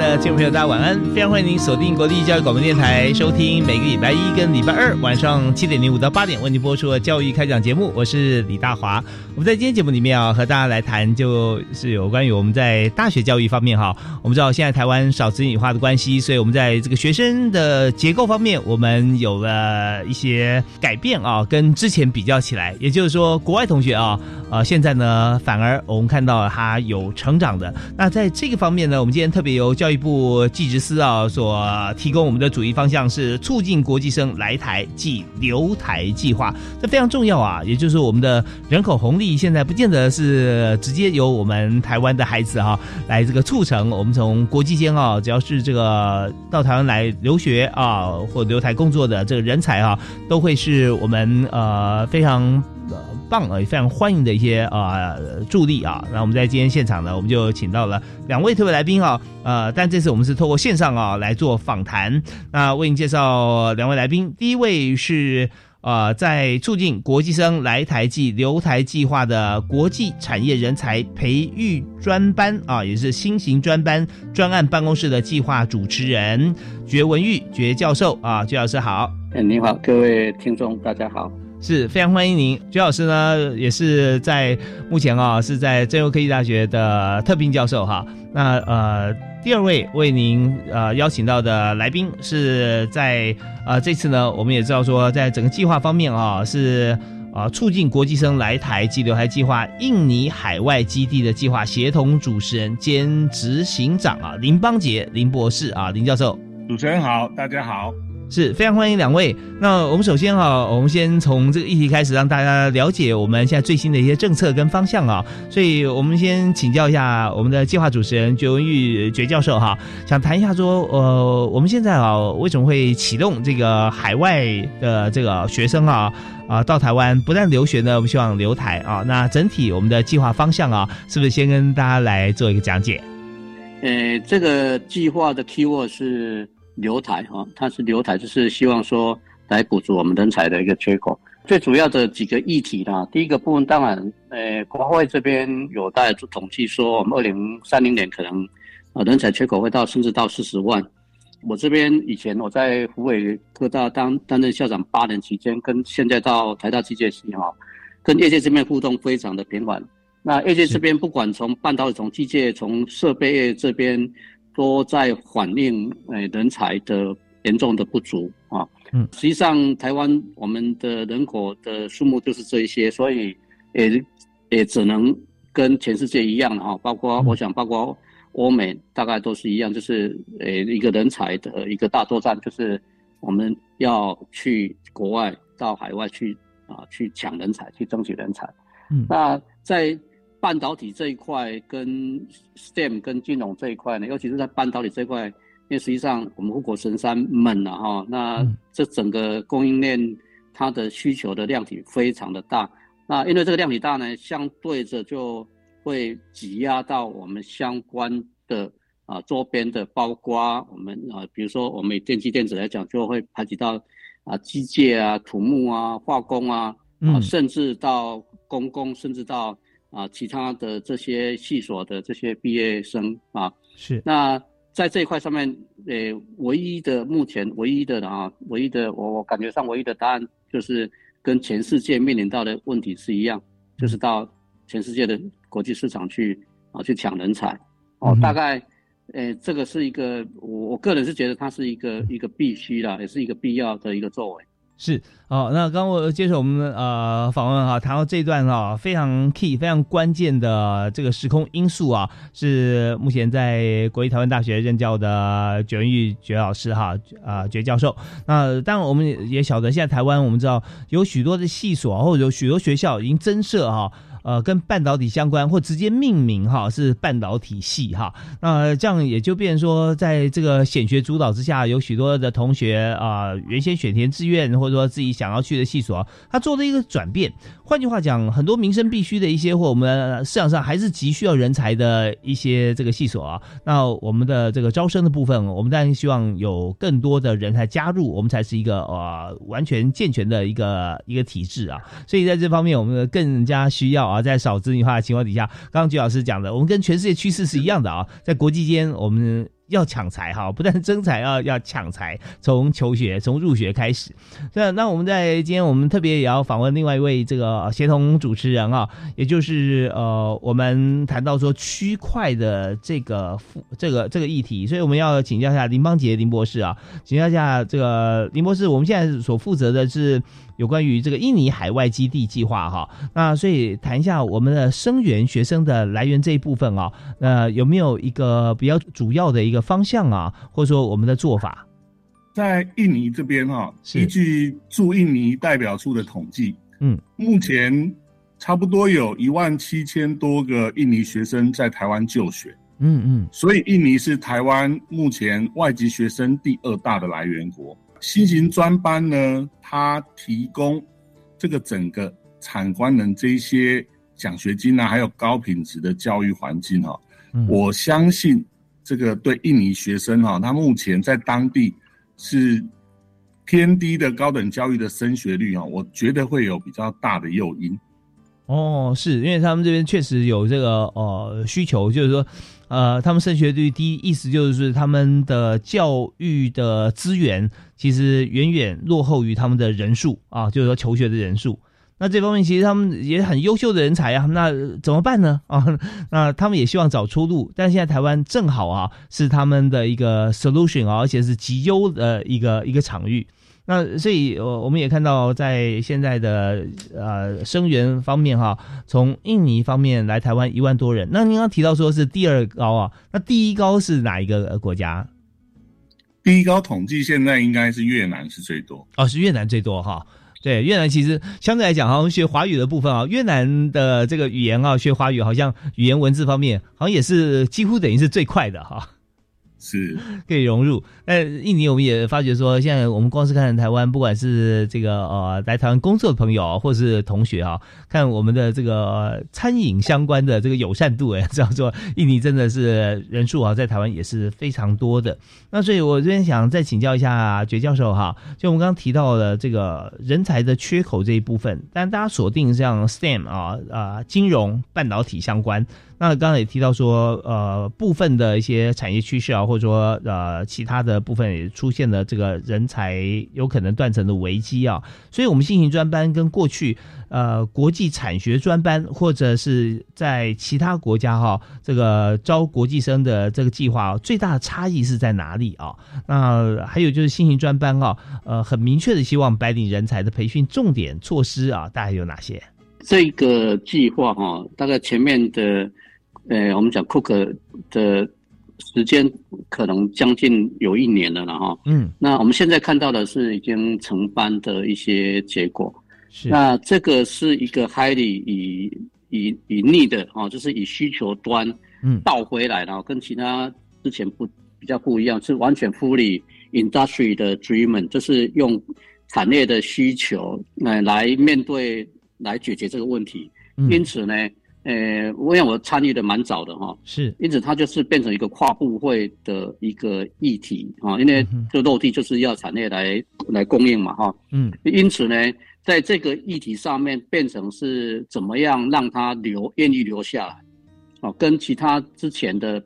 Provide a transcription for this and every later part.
的听众朋友，大家晚安！非常欢迎您锁定国立教育广播电台，收听每个礼拜一跟礼拜二晚上七点零五到八点为您播出的教育开讲节目。我是李大华。我们在今天节目里面啊，和大家来谈，就是有关于我们在大学教育方面哈。我们知道现在台湾少子女化的关系，所以我们在这个学生的结构方面，我们有了一些改变啊，跟之前比较起来，也就是说，国外同学啊，呃，现在呢，反而我们看到他有成长的。那在这个方面呢，我们今天特别由教育部技职司啊所提供我们的主义方向是促进国际生来台即留台计划，这非常重要啊！也就是我们的人口红利现在不见得是直接由我们台湾的孩子哈来这个促成，我们从国际间啊，只要是这个到台湾来留学啊或留台工作的这个人才啊，都会是我们呃非常。棒啊，也非常欢迎的一些呃助力啊。那我们在今天现场呢，我们就请到了两位特别来宾啊，呃，但这次我们是透过线上啊来做访谈。那为您介绍两位来宾，第一位是呃在促进国际生来台暨留台计划的国际产业人才培育专班啊，也是新型专班专案办公室的计划主持人绝文玉绝教授啊，绝老师好。哎，你好，各位听众大家好。是非常欢迎您，鞠老师呢也是在目前啊是在郑州科技大学的特聘教授哈。那呃第二位为您呃邀请到的来宾是在呃这次呢我们也知道说在整个计划方面啊是啊促进国际生来台及留台计划印尼海外基地的计划协同主持人兼执行长啊林邦杰林博士啊林教授，主持人好，大家好。是非常欢迎两位。那我们首先哈，我们先从这个议题开始，让大家了解我们现在最新的一些政策跟方向啊。所以我们先请教一下我们的计划主持人绝文玉绝教授哈，想谈一下说，呃，我们现在啊为什么会启动这个海外的这个学生啊啊到台湾不但留学呢，我们希望留台啊。那整体我们的计划方向啊，是不是先跟大家来做一个讲解？呃，这个计划的 keyword 是。留台哈，它是留台，就是希望说来补足我们人才的一个缺口。最主要的几个议题啦，第一个部分当然，呃，国会这边有在统计，说我们二零三零年可能啊人才缺口会到甚至到四十万。我这边以前我在湖北科大当担任校长八年期间，跟现在到台大机械系哈，跟业界这边互动非常的频繁。那业界这边不管从半导体、从机械、从设备业这边。都在反映诶人才的严重的不足啊，嗯，实际上台湾我们的人口的数目就是这一些，所以也也只能跟全世界一样哈，包括我想包括欧美大概都是一样，就是诶一个人才的一个大作战，就是我们要去国外到海外去啊去抢人才，去争取人才，嗯，那在。半导体这一块跟 STEM 跟金融这一块呢，尤其是在半导体这一块，因为实际上我们护国神山们了哈，那这整个供应链它的需求的量体非常的大，那因为这个量体大呢，相对着就会挤压到我们相关的啊周边的，包括我们啊，比如说我们电机电子来讲，就会排挤到啊机械啊、土木啊、化工啊，啊甚至到公共，甚至到。啊，其他的这些系所的这些毕业生啊，是。那在这一块上面，呃，唯一的目前唯一的啊，唯一的我我感觉上唯一的答案就是跟全世界面临到的问题是一样，就是到全世界的国际市场去啊去抢人才。哦，大概呃这个是一个我我个人是觉得它是一个一个必须的，也是一个必要的一个作为。是哦，那刚我接受我们呃访问哈，谈到这段哈非常 key、非常关键的这个时空因素啊，是目前在国立台湾大学任教的绝玉绝老师哈啊绝教授。那当然我们也晓得，现在台湾我们知道有许多的系所或者有许多学校已经增设哈。呃，跟半导体相关或直接命名哈是半导体系哈，那这样也就变说，在这个显学主导之下，有许多的同学啊，原先选填志愿或者说自己想要去的系所，他做了一个转变。换句话讲，很多民生必须的一些或我们市场上还是急需要人才的一些这个系所啊，那我们的这个招生的部分，我们当然希望有更多的人才加入，我们才是一个呃完全健全的一个一个体制啊。所以在这方面，我们更加需要。啊，在少子女化的情况底下，刚刚鞠老师讲的，我们跟全世界趋势是一样的啊，在国际间我们。要抢财哈，不但争财，要，要抢财，从求学从入学开始。那那我们在今天我们特别也要访问另外一位这个协同主持人啊，也就是呃，我们谈到说区块的这个这个这个议题，所以我们要请教一下林邦杰林博士啊，请教一下这个林博士，我们现在所负责的是有关于这个印尼海外基地计划哈，那所以谈一下我们的生源学生的来源这一部分啊，那有没有一个比较主要的一个。方向啊，或者说我们的做法，在印尼这边哈，依据驻印尼代表处的统计，嗯，目前差不多有一万七千多个印尼学生在台湾就学，嗯嗯，所以印尼是台湾目前外籍学生第二大的来源国。新型专班呢，它提供这个整个产官能这些奖学金啊，还有高品质的教育环境哈，我相信。这个对印尼学生哈，他目前在当地是偏低的高等教育的升学率啊，我觉得会有比较大的诱因。哦，是因为他们这边确实有这个呃需求，就是说呃，他们升学率低，意思就是他们的教育的资源其实远远落后于他们的人数啊，就是说求学的人数。那这方面其实他们也很优秀的人才啊，那怎么办呢？啊，那他们也希望找出路，但现在台湾正好啊是他们的一个 solution 啊，而且是极优的一个一个场域。那所以，我我们也看到在现在的呃生源方面哈，从印尼方面来台湾一万多人。那您刚提到说是第二高啊，那第一高是哪一个国家？第一高统计现在应该是越南是最多哦，是越南最多哈。对越南其实相对来讲，好像学华语的部分啊，越南的这个语言啊，学华语好像语言文字方面，好像也是几乎等于是最快的哈。是 可以融入。那印尼我们也发觉说，现在我们光是看台湾，不管是这个呃来台湾工作的朋友，或是同学啊，看我们的这个餐饮相关的这个友善度，哎，这样说，印尼真的是人数啊，在台湾也是非常多的。那所以我这边想再请教一下觉教授哈，就我们刚刚提到的这个人才的缺口这一部分，但大家锁定像 STEM 啊啊，金融、半导体相关。那刚才也提到说，呃，部分的一些产业趋势啊，或者说呃，其他的部分也出现了这个人才有可能断层的危机啊，所以我们新型专班跟过去呃国际产学专班或者是在其他国家哈，这个招国际生的这个计划最大的差异是在哪里啊？那还有就是新型专班啊，呃，很明确的希望白领人才的培训重点措施啊，大概有哪些？这个计划哈，大概前面的。呃，我们讲 Cook 的时间可能将近有一年了了哈。嗯，那我们现在看到的是已经成班的一些结果。是，那这个是一个 highly 以以以 need 哈，就是以需求端嗯倒回来了，跟其他之前不比较不一样，是完全 fully industry 的 driven，就是用产业的需求来来面对来解决这个问题。因此呢。呃，我想我参与的蛮早的哈，是，因此它就是变成一个跨部会的一个议题啊，因为这落地就是要产业来来供应嘛哈，嗯，因此呢，在这个议题上面变成是怎么样让它留愿意留下来，哦，跟其他之前的，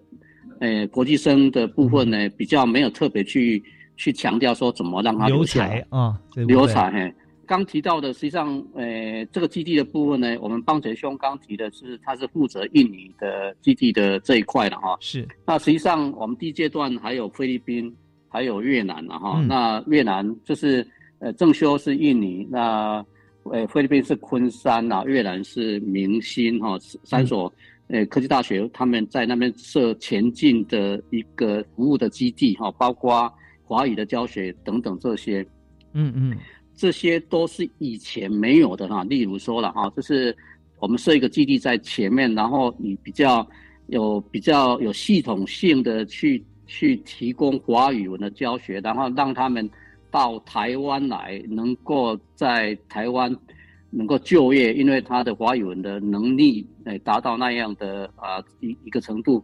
呃，国际生的部分呢比较没有特别去去强调说怎么让它留下来。啊，留才嘿。刚提到的，实际上，呃，这个基地的部分呢，我们邦杰兄刚提的是，他是负责印尼的基地的这一块的哈。是。那实际上，我们第一阶段还有菲律宾，还有越南了哈。那越南就是，呃，正修是印尼，那呃菲律宾是昆山啊，越南是明星哈，三所呃科技大学他们在那边设前进的一个服务的基地哈，包括华语的教学等等这些，嗯嗯，这些都是以前没有的哈。例如说了哈，就是我们设一个基地在前面，然后你比较有比较有系统性的去去提供华语文的教学，然后让他们。到台湾来，能够在台湾能够就业，因为他的华语文的能力诶达到那样的啊一一个程度。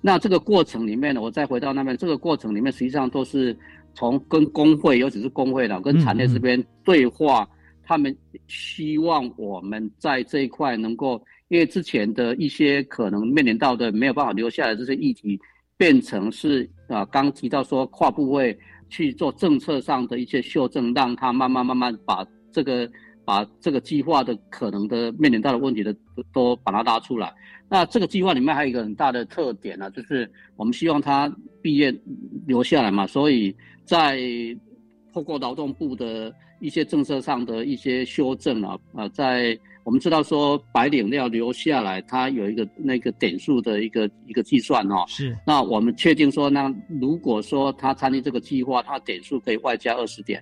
那这个过程里面呢，我再回到那边，这个过程里面实际上都是从跟工会，尤其是工会的跟产业这边对话，他们希望我们在这一块能够，因为之前的一些可能面临到的没有办法留下来这些议题，变成是啊刚提到说跨部位。去做政策上的一些修正，让他慢慢慢慢把这个把这个计划的可能的面临到的问题的都把它拉出来。那这个计划里面还有一个很大的特点呢，就是我们希望他毕业留下来嘛，所以在透过劳动部的一些政策上的一些修正啊，啊，在。我们知道说白领要留下来，他有一个那个点数的一个一个计算哦。是。那我们确定说，那如果说他参与这个计划，他点数可以外加二十点，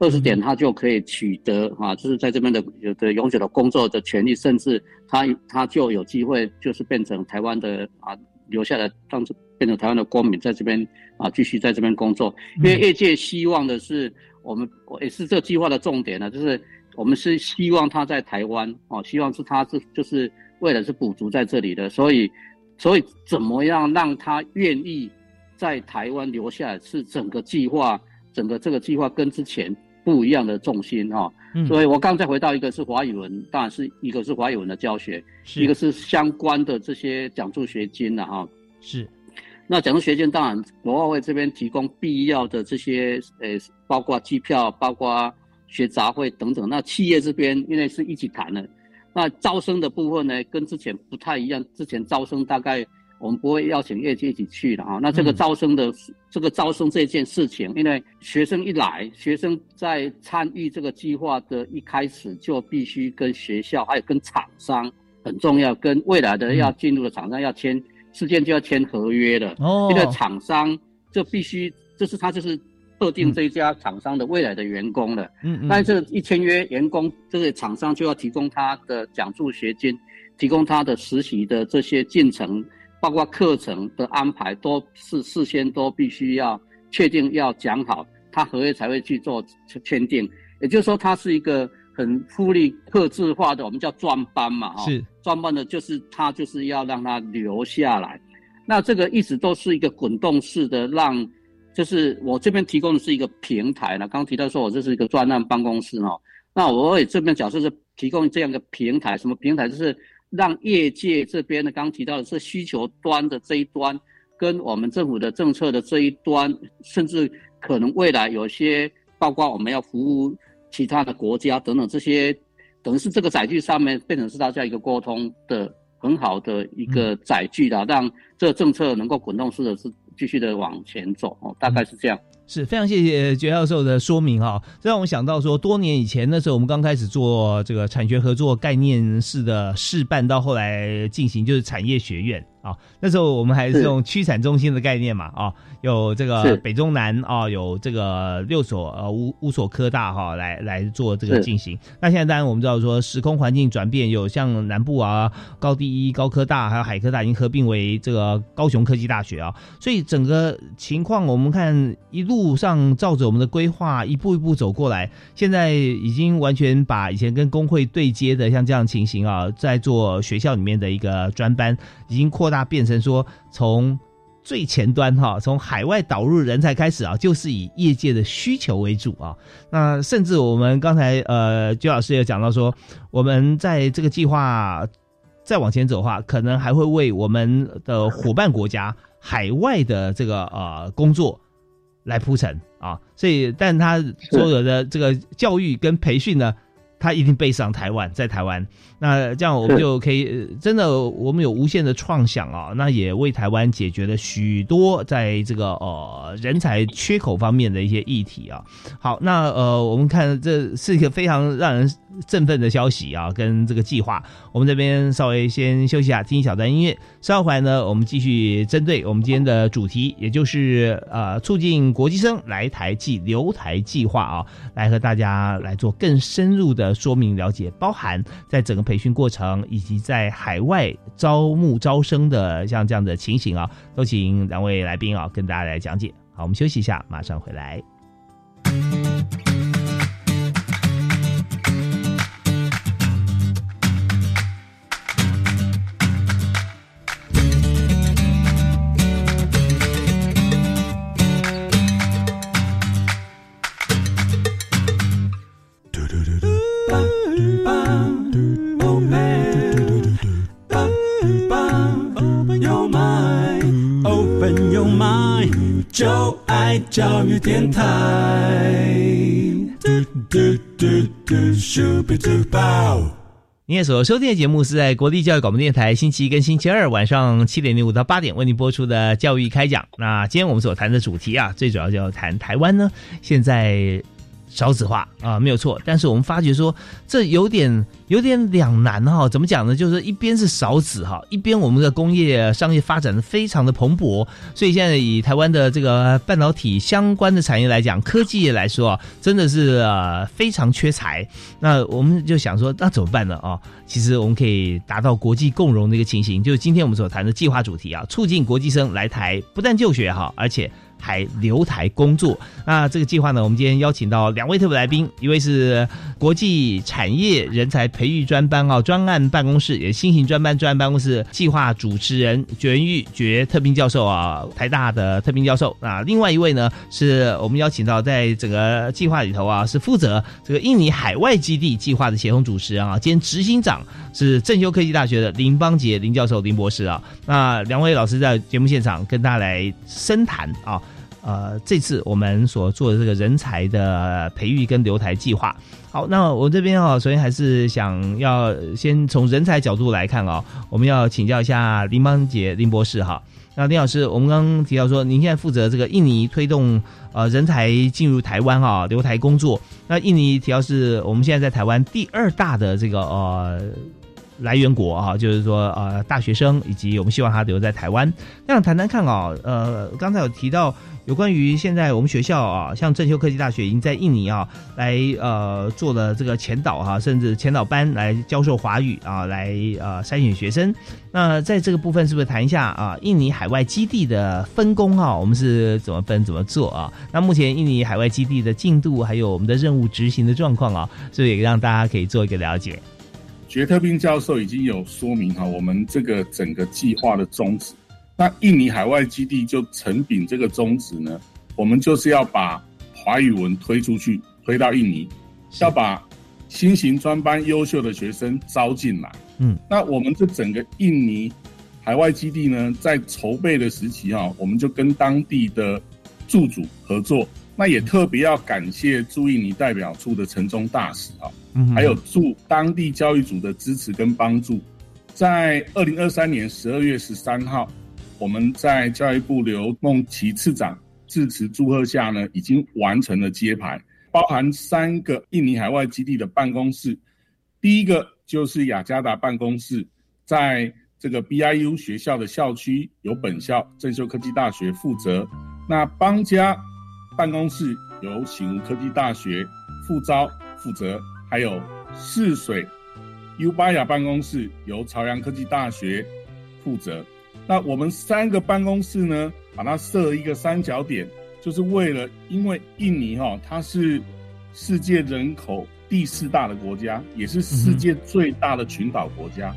二十点他就可以取得啊，就是在这边的有的永久的工作的权利，甚至他他就有机会就是变成台湾的啊留下来，当变成台湾的公民，在这边啊继续在这边工作。因为业界希望的是，我们也是这计划的重点呢，就是。我们是希望他在台湾哦，希望是他是就是为了是补足在这里的，所以所以怎么样让他愿意在台湾留下来，是整个计划整个这个计划跟之前不一样的重心哈。所以我刚再回到一个是华语文，当然是一个是华语文的教学，一个是相关的这些奖助学金的哈。是，那奖助学金当然国外会这边提供必要的这些呃，包括机票，包括。学杂费等等，那企业这边因为是一起谈的，那招生的部分呢，跟之前不太一样。之前招生大概我们不会邀请业界一起去的啊。那这个招生的这个招生这件事情，因为学生一来，学生在参与这个计划的一开始就必须跟学校还有跟厂商很重要，跟未来的要进入的厂商要签，事件就要签合约的。哦，这个厂商就必须，就是他就是。特定这一家厂商的未来的员工了，嗯嗯，但是一签约，员工这个厂商就要提供他的奖助学金，提供他的实习的这些进程，包括课程的安排，都是事先都必须要确定要讲好，他合约才会去做签订。也就是说，它是一个很福利、克制化的，我们叫专班嘛，哈，是专班的，就是他就是要让他留下来。那这个一直都是一个滚动式的让。就是我这边提供的是一个平台呢，刚刚提到说我这是一个专案办公室哦，那我也这边假设是提供这样一个平台，什么平台？就是让业界这边呢，刚刚提到的是需求端的这一端，跟我们政府的政策的这一端，甚至可能未来有些，包括我们要服务其他的国家等等这些，等于是这个载具上面变成是大家一个沟通的很好的一个载具啦，让这个政策能够滚动式的是。继续的往前走哦，大概是这样。是非常谢谢杰教授的说明哈，这让我想到说，多年以前那时候我们刚开始做这个产学合作概念式的试办，到后来进行就是产业学院。啊，那时候我们还是用区产中心的概念嘛，啊，有这个北中南啊，有这个六所呃五五所科大哈，来来做这个进行。那现在当然我们知道说时空环境转变，有像南部啊高第一高科大，还有海科大已经合并为这个高雄科技大学啊，所以整个情况我们看一路上照着我们的规划一步一步走过来，现在已经完全把以前跟工会对接的像这样情形啊，在做学校里面的一个专班已经扩。大变成说，从最前端哈，从海外导入人才开始啊，就是以业界的需求为主啊。那甚至我们刚才呃，周老师也讲到说，我们在这个计划再往前走的话，可能还会为我们的伙伴国家海外的这个呃工作来铺陈啊。所以，但他所有的这个教育跟培训呢，他一定背上台湾，在台湾。那这样我们就可以真的，我们有无限的创想啊！那也为台湾解决了许多在这个呃人才缺口方面的一些议题啊。好，那呃，我们看这是一个非常让人振奋的消息啊，跟这个计划。我们这边稍微先休息一下，听一小段音乐。稍后回来呢，我们继续针对我们今天的主题，也就是呃促进国际生来台暨留台计划啊，来和大家来做更深入的说明了解，包含在整个。培训过程以及在海外招募招生的像这样的情形啊，都请两位来宾啊跟大家来讲解。好，我们休息一下，马上回来。电台。你也所收听的节目是在国立教育广播电台星期一跟星期二晚上七点零五到八点为您播出的教育开讲。那今天我们所谈的主题啊，最主要就要谈台湾呢，现在。少子化啊，没有错，但是我们发觉说这有点有点两难哈。怎么讲呢？就是一边是少子哈，一边我们的工业商业发展的非常的蓬勃，所以现在以台湾的这个半导体相关的产业来讲，科技业来说啊，真的是呃非常缺才。那我们就想说，那怎么办呢？啊，其实我们可以达到国际共荣的一个情形，就是今天我们所谈的计划主题啊，促进国际生来台不但就学哈，而且。还留台工作，那这个计划呢？我们今天邀请到两位特别来宾，一位是国际产业人才培育专班啊专案办公室，也新型专班专案办公室计划主持人绝玉绝特聘教授啊，台大的特聘教授。那另外一位呢，是我们邀请到在整个计划里头啊，是负责这个印尼海外基地计划的协同主持人啊，兼执行长是正修科技大学的林邦杰林教授林博士啊。那两位老师在节目现场跟大家来深谈啊。呃，这次我们所做的这个人才的培育跟留台计划，好，那我这边啊，首先还是想要先从人才角度来看啊，我们要请教一下林邦杰林博士哈。那林老师，我们刚刚提到说，您现在负责这个印尼推动呃人才进入台湾哈，留台工作。那印尼提到是我们现在在台湾第二大的这个呃来源国啊，就是说呃大学生以及我们希望他留在台湾。那谈谈看啊，呃，刚才有提到。有关于现在我们学校啊，像正修科技大学已经在印尼啊，来呃做了这个前导哈，甚至前导班来教授华语啊，来呃筛选学生。那在这个部分是不是谈一下啊，印尼海外基地的分工哈，我们是怎么分怎么做啊？那目前印尼海外基地的进度，还有我们的任务执行的状况啊，所以也让大家可以做一个了解？觉特宾教授已经有说明哈，我们这个整个计划的宗旨。那印尼海外基地就承秉这个宗旨呢，我们就是要把华语文推出去，推到印尼，要把新型专班优秀的学生招进来。嗯，那我们这整个印尼海外基地呢，在筹备的时期啊，我们就跟当地的驻组合作，那也特别要感谢驻印尼代表处的陈忠大使啊，还有驻当地教育组的支持跟帮助，在二零二三年十二月十三号。我们在教育部刘梦琪次长致辞祝贺下呢，已经完成了揭牌，包含三个印尼海外基地的办公室。第一个就是雅加达办公室，在这个 BIU 学校的校区，由本校正修科技大学负责。那邦加办公室由醒吾科技大学副招负责，还有泗水 U 巴雅办公室由朝阳科技大学负责。那我们三个办公室呢，把它设一个三角点，就是为了，因为印尼哈，它是世界人口第四大的国家，也是世界最大的群岛国家，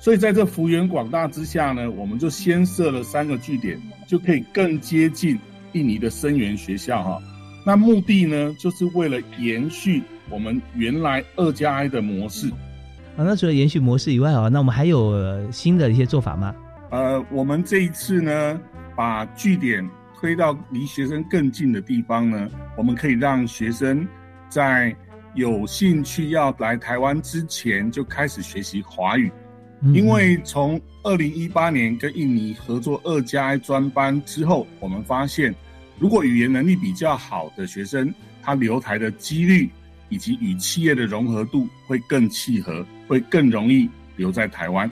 所以在这幅员广大之下呢，我们就先设了三个据点，就可以更接近印尼的生源学校哈。那目的呢，就是为了延续我们原来二加 I 的模式。啊，那除了延续模式以外啊，那我们还有新的一些做法吗？呃，我们这一次呢，把据点推到离学生更近的地方呢，我们可以让学生在有兴趣要来台湾之前就开始学习华语，因为从二零一八年跟印尼合作二加一专班之后，我们发现，如果语言能力比较好的学生，他留台的几率以及与企业的融合度会更契合，会更容易留在台湾。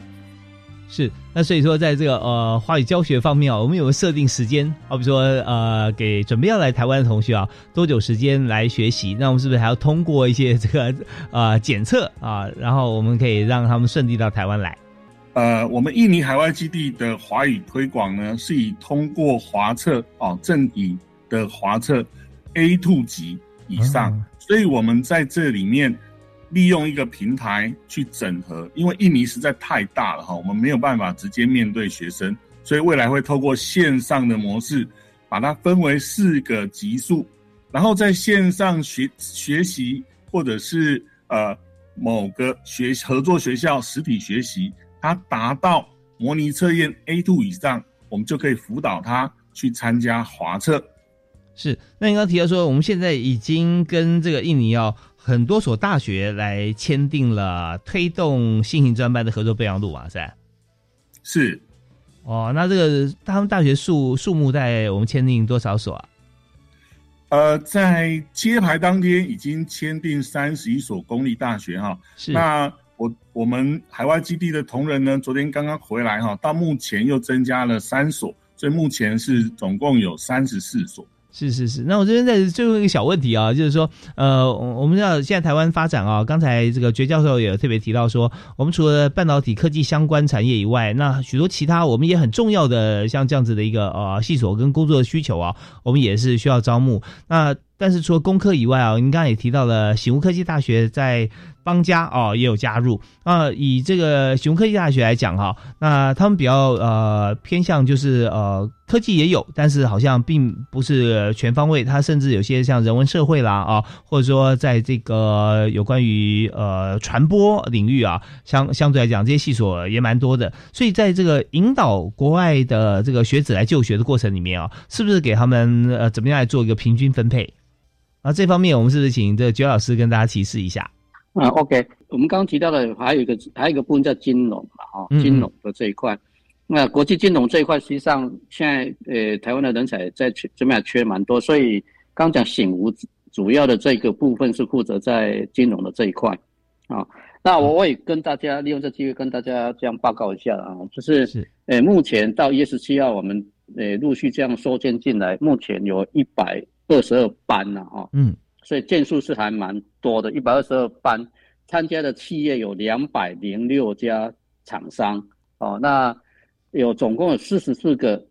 是，那所以说，在这个呃华语教学方面啊，我们有设定时间，好比说呃，给准备要来台湾的同学啊，多久时间来学习？那我们是不是还要通过一些这个 呃检测啊？然后我们可以让他们顺利到台湾来。呃，我们印尼海外基地的华语推广呢，是以通过华测哦正底的华测 A two 级以上，所以我们在这里面。利用一个平台去整合，因为印尼实在太大了哈，我们没有办法直接面对学生，所以未来会透过线上的模式，把它分为四个级数，然后在线上学学习，或者是呃某个学合作学校实体学习，它达到模拟测验 A two 以上，我们就可以辅导他去参加华测。是，那你刚提到说，我们现在已经跟这个印尼要。很多所大学来签订了推动新型专班的合作备忘录啊，是是，哦，那这个他们大学数数目在我们签订多少所啊？呃，在揭牌当天已经签订三十一所公立大学哈。是，那我我们海外基地的同仁呢，昨天刚刚回来哈，到目前又增加了三所，所以目前是总共有三十四所。是是是，那我这边在最后一个小问题啊，就是说，呃，我们知道现在台湾发展啊，刚才这个绝教授也特别提到说，我们除了半导体科技相关产业以外，那许多其他我们也很重要的像这样子的一个呃系所跟工作的需求啊，我们也是需要招募。那但是除了工科以外啊，您刚刚也提到了醒悟科技大学在邦家哦也有加入。啊以这个熊科技大学来讲哈，那他们比较呃偏向就是呃科技也有，但是好像并不是全方位。它甚至有些像人文社会啦啊，或者说在这个有关于呃传播领域啊，相相对来讲这些系所也蛮多的。所以在这个引导国外的这个学子来就学的过程里面啊，是不是给他们呃怎么样来做一个平均分配？啊，这方面我们是不是请这九老师跟大家提示一下？啊，OK，我们刚刚提到的还有一个还有一个部分叫金融嘛，哈，金融的这一块。那国际金融这一块，实际上现在呃台湾的人才在缺这边缺蛮多，所以刚讲醒吾主要的这个部分是负责在金融的这一块。啊，那我我也跟大家利用这机会跟大家这样报告一下啊，就是呃目前到一月十七号，我们呃陆续这样收件进来，目前有一百。二十二班呐，哈，嗯，所以件数是还蛮多的，一百二十二班参加的企业有两百零六家厂商，哦，那有总共有四十四个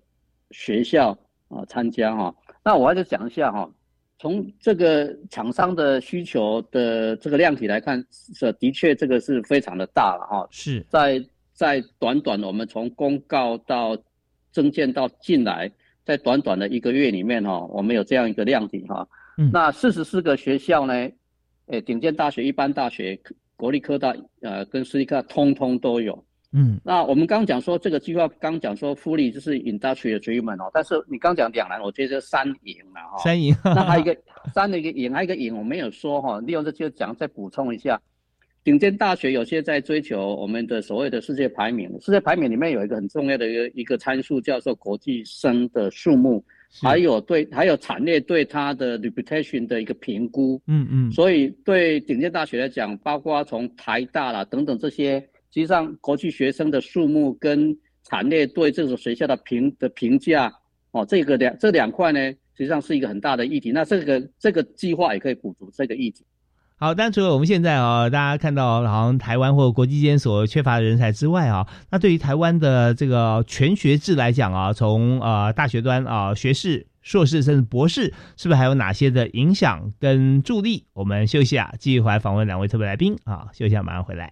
学校啊参加哈，那我还是讲一下哈，从这个厂商的需求的这个量体来看，是的确这个是非常的大了哈，是在在短短我们从公告到增建到进来。在短短的一个月里面哈，我们有这样一个量体哈，那四十四个学校呢，诶，顶尖大学、一般大学、国立科大呃跟私立科大通通都有，嗯，那我们刚讲说这个计划刚讲说福利就是 industrial treatment 哦，但是你刚讲两难，我觉得三赢了哈，三赢，那还有一个三的一个赢，还有一个赢我没有说哈，利用这就讲再补充一下。顶尖大学有些在追求我们的所谓的世界排名，世界排名里面有一个很重要的一个一个参数，叫做国际生的数目，还有对还有产业对它的 reputation 的一个评估。嗯嗯。所以对顶尖大学来讲，包括从台大啦等等这些，实际上国际学生的数目跟产业对这所学校的评的评价，哦，这个两这两块呢，实际上是一个很大的议题。那这个这个计划也可以补足这个议题。好，但除了我们现在啊，大家看到好像台湾或国际间所缺乏的人才之外啊，那对于台湾的这个全学制来讲啊，从呃大学端啊，学士、硕士甚至博士，是不是还有哪些的影响跟助力？我们休息啊，继续回来访问两位特别来宾啊，休息下马上回来。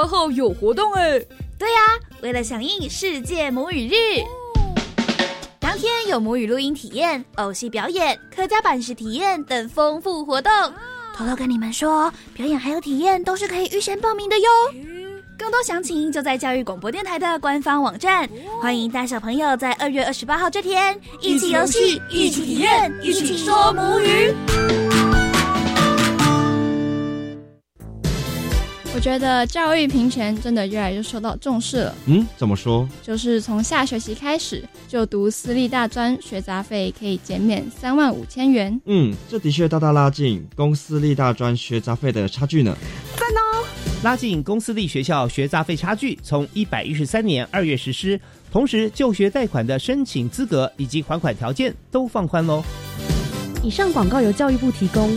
八号有活动哎。对呀，为了响应世界母语日，当天有母语录音体验、偶戏表演、客家版式体验等丰富活动。偷偷跟你们说，表演还有体验都是可以预先报名的哟。更多详情就在教育广播电台的官方网站。欢迎大小朋友在二月二十八号这天一起游戏、一起体验、一起说母语。我觉得教育平权真的越来越受到重视了。嗯，怎么说？就是从下学期开始，就读私立大专学杂费可以减免三万五千元。嗯，这的确大大拉近公私立大专学杂费的差距呢。赞哦！拉近公私立学校学杂费差距，从一百一十三年二月实施，同时就学贷款的申请资格以及还款条件都放宽喽。以上广告由教育部提供。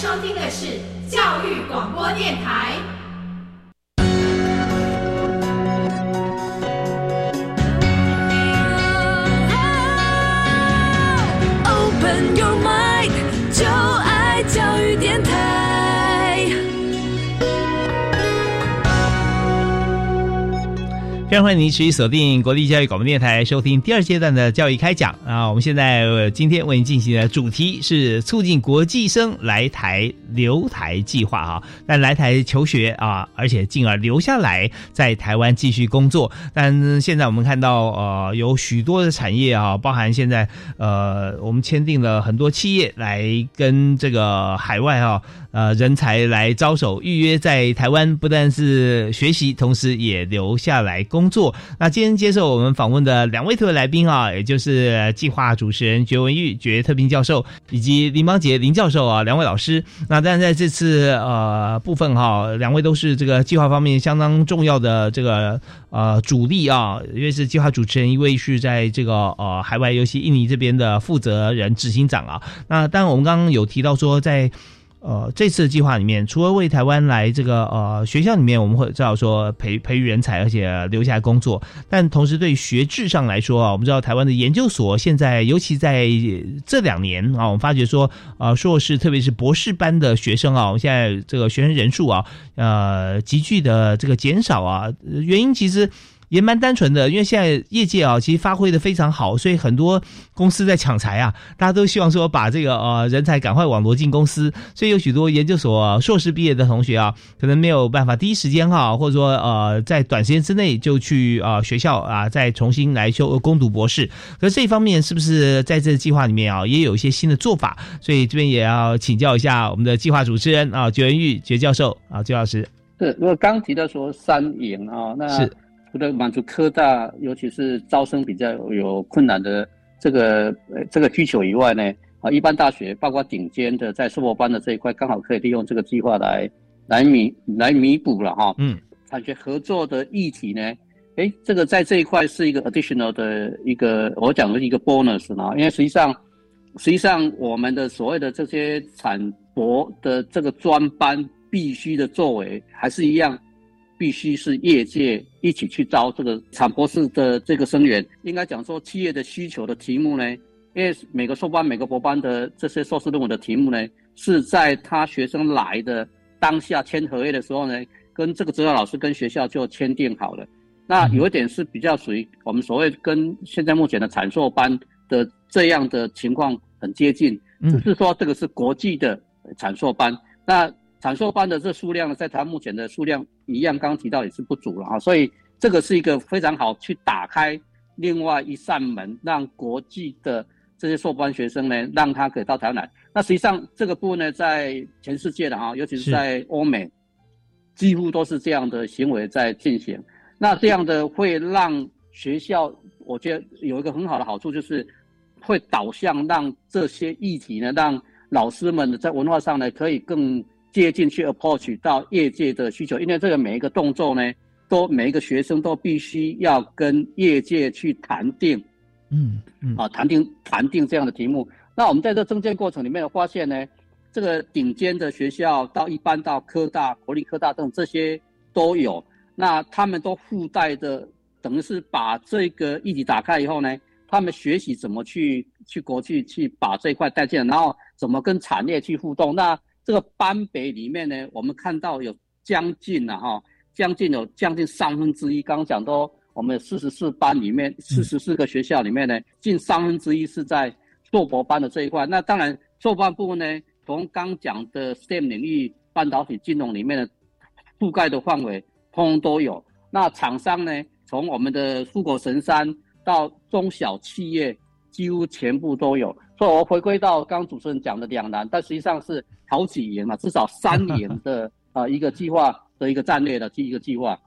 收听的是教育广播电台。欢迎您持续锁定国立教育广播电台，收听第二阶段的教育开讲啊！我们现在今天为您进行的主题是促进国际生来台留台计划啊。但来台求学啊，而且进而留下来在台湾继续工作。但现在我们看到呃，有许多的产业啊，包含现在呃，我们签订了很多企业来跟这个海外哈。呃，人才来招手预约在台湾，不但是学习，同时也留下来工作。那今天接受我们访问的两位特别来宾啊，也就是计划主持人觉文玉觉特聘教授，以及林邦杰林教授啊，两位老师。那但在这次呃部分哈，两位都是这个计划方面相当重要的这个呃主力啊，一位是计划主持人，一位是在这个呃海外尤其印尼这边的负责人执行长啊。那当然我们刚刚有提到说在。呃，这次计划里面，除了为台湾来这个呃学校里面，我们会知道说培培育人才，而且留下工作，但同时对学制上来说啊，我们知道台湾的研究所现在，尤其在这两年啊，我们发觉说啊，硕士特别是博士班的学生啊，我们现在这个学生人数啊，呃，急剧的这个减少啊，原因其实。也蛮单纯的，因为现在业界啊，其实发挥的非常好，所以很多公司在抢才啊，大家都希望说把这个呃人才赶快网罗进公司，所以有许多研究所硕士毕业的同学啊，可能没有办法第一时间哈，或者说呃在短时间之内就去啊学校啊再重新来修攻读博士。可是这一方面是不是在这计划里面啊，也有一些新的做法？所以这边也要请教一下我们的计划主持人啊，绝文玉绝教授啊，绝老师。是，如果刚提到说三赢啊，那是。除了满足科大，尤其是招生比较有困难的这个呃这个需求以外呢，啊，一般大学包括顶尖的在硕博班的这一块，刚好可以利用这个计划来来弥来弥补了哈。嗯，产学合作的议题呢，哎，这个在这一块是一个 additional 的一个我讲的一个 bonus 呢，因为实际上实际上我们的所谓的这些产博的这个专班必须的作为还是一样。必须是业界一起去招这个产博士的这个生源。应该讲说，企业的需求的题目呢，因为每个硕班、每个博班的这些硕士论文的题目呢，是在他学生来的当下签合约的时候呢，跟这个指导老师跟学校就签订好了。那有一点是比较属于我们所谓跟现在目前的产硕班的这样的情况很接近，只是说这个是国际的产硕班。那产硕班的这数量呢，在台湾目前的数量一样，刚刚提到也是不足了啊，所以这个是一个非常好去打开另外一扇门，让国际的这些硕班学生呢，让他可以到台湾来。那实际上这个部分呢，在全世界的啊，尤其是在欧美，几乎都是这样的行为在进行。那这样的会让学校，我觉得有一个很好的好处，就是会导向让这些议题呢，让老师们在文化上呢，可以更接近去 approach 到业界的需求。因为这个每一个动作呢，都每一个学生都必须要跟业界去谈定，嗯嗯，啊，谈定谈定这样的题目。那我们在这增建过程里面发现呢，这个顶尖的学校到一般到科大、国立科大等这些都有，那他们都附带的，等于是把这个议题打开以后呢，他们学习怎么去去国际去把这一块带进来，然后怎么跟产业去互动。那这个班别里面呢，我们看到有将近了哈，将近有将近三分之一，刚刚讲到我们四十四班里面，四十四个学校里面呢，近三分之一是在。硕博班的这一块，那当然硕班部分呢，从刚讲的 STEM 领域、半导体、金融里面的覆盖的范围，通通都有。那厂商呢，从我们的富国神山到中小企业，几乎全部都有。所以我回归到刚主持人讲的两难，但实际上是好几年嘛，至少三年的 呃一个计划的一个战略的第一个计划。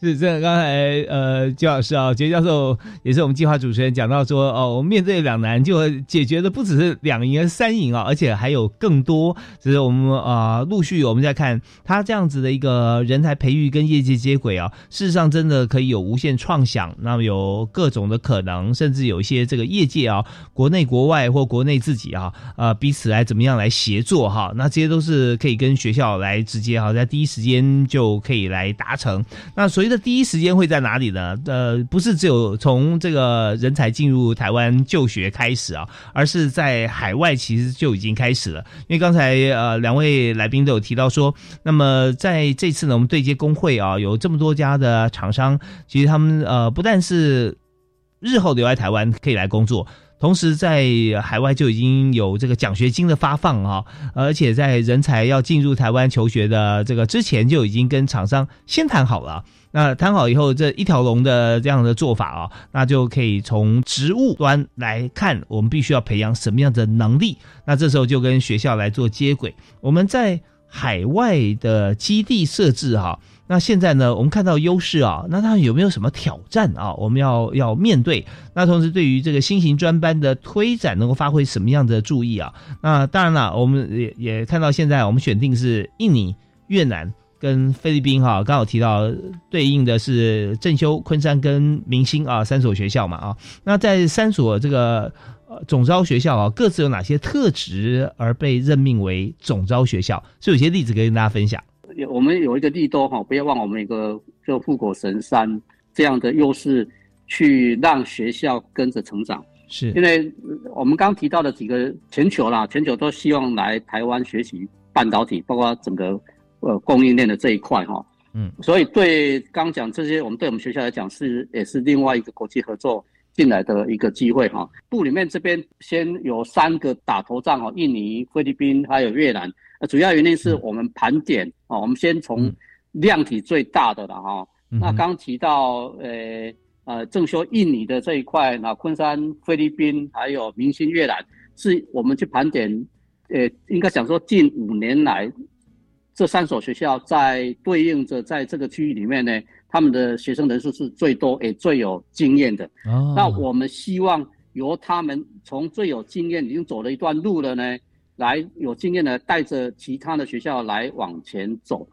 是这刚才呃，焦老师啊，杰教授也是我们计划主持人讲到说哦，我们面对两难就解决的不只是两赢三赢啊，而且还有更多。只是我们啊，陆续我们在看他这样子的一个人才培育跟业界接轨啊，事实上真的可以有无限创想，那么有各种的可能，甚至有一些这个业界啊，国内国外或国内自己啊，呃，彼此来怎么样来协作哈，那这些都是可以跟学校来直接哈，在第一时间就可以来达成。那所以。觉得第一时间会在哪里呢？呃，不是只有从这个人才进入台湾就学开始啊，而是在海外其实就已经开始了。因为刚才呃两位来宾都有提到说，那么在这次呢，我们对接工会啊，有这么多家的厂商，其实他们呃不但是日后留在台湾可以来工作。同时，在海外就已经有这个奖学金的发放啊，而且在人才要进入台湾求学的这个之前，就已经跟厂商先谈好了。那谈好以后，这一条龙的这样的做法啊，那就可以从植物端来看，我们必须要培养什么样的能力。那这时候就跟学校来做接轨。我们在海外的基地设置哈。那现在呢？我们看到优势啊，那它有没有什么挑战啊？我们要要面对。那同时，对于这个新型专班的推展，能够发挥什么样的注意啊？那当然了，我们也也看到现在我们选定是印尼、越南跟菲律宾哈，刚好提到对应的是正修、昆山跟明星啊三所学校嘛啊。那在三所这个呃总招学校啊，各自有哪些特质而被任命为总招学校？是有些例子可以跟大家分享。我们有一个利多哈，不要忘我们一个就富国神山这样的优势，去让学校跟着成长。是因为我们刚提到的几个全球啦，全球都希望来台湾学习半导体，包括整个呃供应链的这一块哈。嗯，所以对刚讲这些，我们对我们学校来讲是也是另外一个国际合作进来的一个机会哈。部里面这边先有三个打头仗哦，印尼、菲律宾还有越南。主要原因是我们盘点哦，我们先从量体最大的了哈。那刚提到呃呃正修印尼的这一块，那昆山菲律宾还有明星越南，是我们去盘点，呃，应该讲说近五年来这三所学校在对应着在这个区域里面呢，他们的学生人数是最多也最有经验的。那我们希望由他们从最有经验已经走了一段路了呢。来有经验的带着其他的学校来往前走，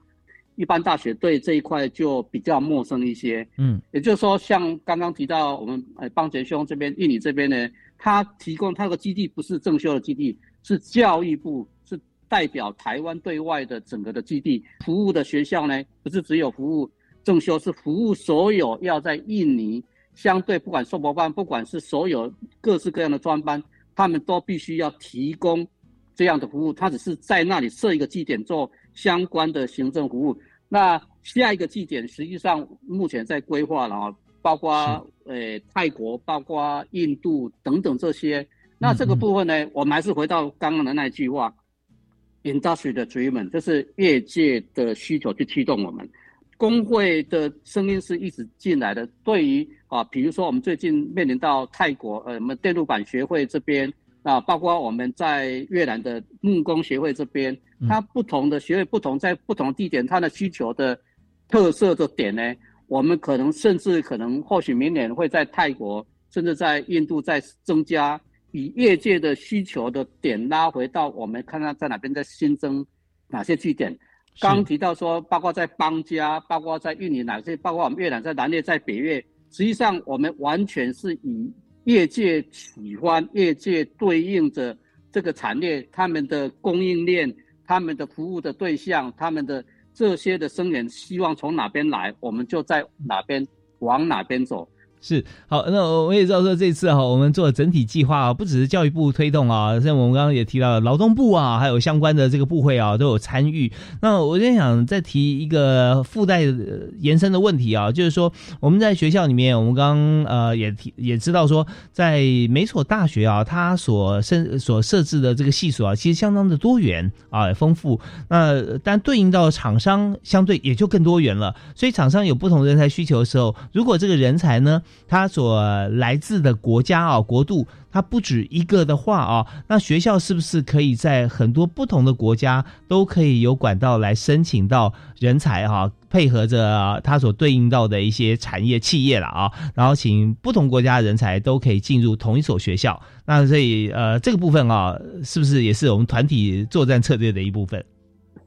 一般大学对这一块就比较陌生一些。嗯，也就是说，像刚刚提到我们呃邦杰兄这边印尼这边呢，他提供他的基地不是正修的基地，是教育部是代表台湾对外的整个的基地服务的学校呢，不是只有服务正修，是服务所有要在印尼相对不管硕博班，不管是所有各式各样的专班，他们都必须要提供。这样的服务，他只是在那里设一个据点做相关的行政服务。那下一个据点实际上目前在规划了啊，包括呃泰国、包括印度等等这些。那这个部分呢，我们还是回到刚刚的那句话，industry 的 driven，就是业界的需求去驱动我们。工会的声音是一直进来的。对于啊，比如说我们最近面临到泰国，呃，我们电路板学会这边啊，包括我们在越南的木工协会这边，它不同的学会不同，在不同地点，它的需求的特色的点呢，我们可能甚至可能或许明年会在泰国，甚至在印度再增加，以业界的需求的点拉回到我们看看在哪边在新增哪些据点。刚提到说，包括在邦加，包括在印尼，哪些，包括我们越南在南越，在北越，实际上我们完全是以业界喜欢、业界对应着这个产业，他们的供应链、他们的服务的对象、他们的这些的生源，希望从哪边来，我们就在哪边往哪边走。是好，那我也知道说这次哈，我们做整体计划啊，不只是教育部推动啊，像我们刚刚也提到劳动部啊，还有相关的这个部会啊，都有参与。那我就想再提一个附带延伸的问题啊，就是说我们在学校里面，我们刚呃也提也知道说，在每所大学啊，它所设所设置的这个系数啊，其实相当的多元啊，丰富。那但对应到厂商，相对也就更多元了。所以厂商有不同人才需求的时候，如果这个人才呢？他所来自的国家啊，国度，它不止一个的话啊，那学校是不是可以在很多不同的国家都可以有管道来申请到人才哈，配合着他所对应到的一些产业企业了啊，然后请不同国家的人才都可以进入同一所学校。那所以呃，这个部分啊，是不是也是我们团体作战策略的一部分？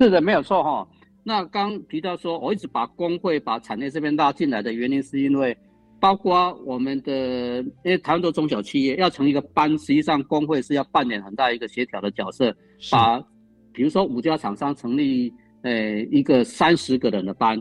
是的，没有错哈。那刚提到说，我一直把工会把产业这边拉进来的原因，是因为。包括我们的，因为台湾都中小企业要成一个班，实际上工会是要扮演很大一个协调的角色。把，比如说五家厂商成立，呃，一个三十个人的班，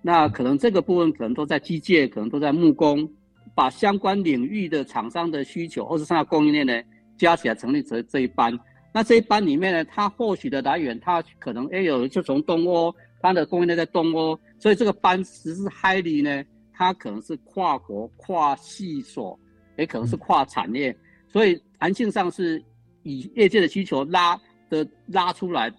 那可能这个部分可能都在机械，可能都在木工，把相关领域的厂商的需求或是上下供应链呢，加起来成立这这一班。那这一班里面呢，它获取的来源，它可能哎有就从东欧，它的供应链在东欧，所以这个班实是 highly 呢。它可能是跨国、跨系所，也可能是跨产业，所以弹性上是以业界的需求拉的拉出来，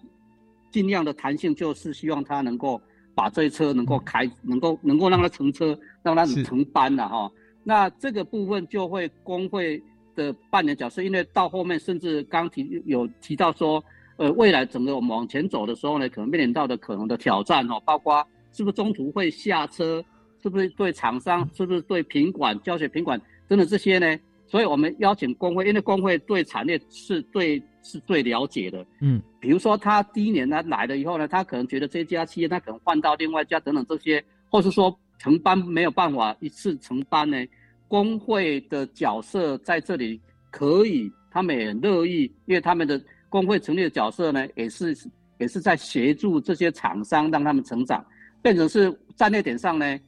尽量的弹性就是希望它能够把这车能够开，能够能够让它乘车，让它成班了哈。那这个部分就会工会的扮演角色，因为到后面甚至刚提有提到说，呃，未来整个我们往前走的时候呢，可能面临到的可能的挑战哦，包括是不是中途会下车。是不是对厂商？是不是对品管、教学品管等等这些呢？所以我们邀请工会，因为工会对产业是最是最了解的。嗯，比如说他第一年他来了以后呢，他可能觉得这家企业他可能换到另外一家等等这些，或是说承班没有办法一次承班呢，工会的角色在这里可以，他们也乐意，因为他们的工会成立的角色呢，也是也是在协助这些厂商让他们成长，变成是战略点上呢。